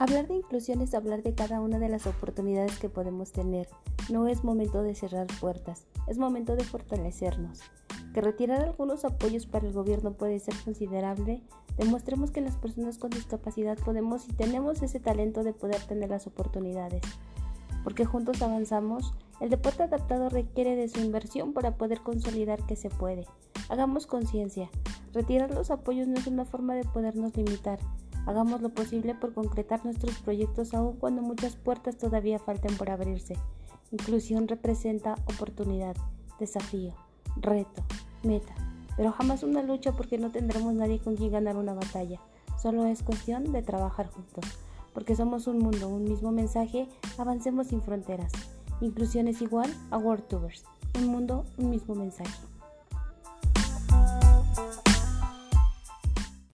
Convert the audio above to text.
Hablar de inclusión es hablar de cada una de las oportunidades que podemos tener. No es momento de cerrar puertas, es momento de fortalecernos. Que retirar algunos apoyos para el gobierno puede ser considerable, demostremos que las personas con discapacidad podemos y tenemos ese talento de poder tener las oportunidades. Porque juntos avanzamos, el deporte adaptado requiere de su inversión para poder consolidar que se puede. Hagamos conciencia. Retirar los apoyos no es una forma de podernos limitar, Hagamos lo posible por concretar nuestros proyectos aun cuando muchas puertas todavía falten por abrirse. Inclusión representa oportunidad, desafío, reto, meta, pero jamás una lucha porque no tendremos nadie con quien ganar una batalla. Solo es cuestión de trabajar juntos, porque somos un mundo, un mismo mensaje, avancemos sin fronteras. Inclusión es igual a World Tubers, un mundo, un mismo mensaje.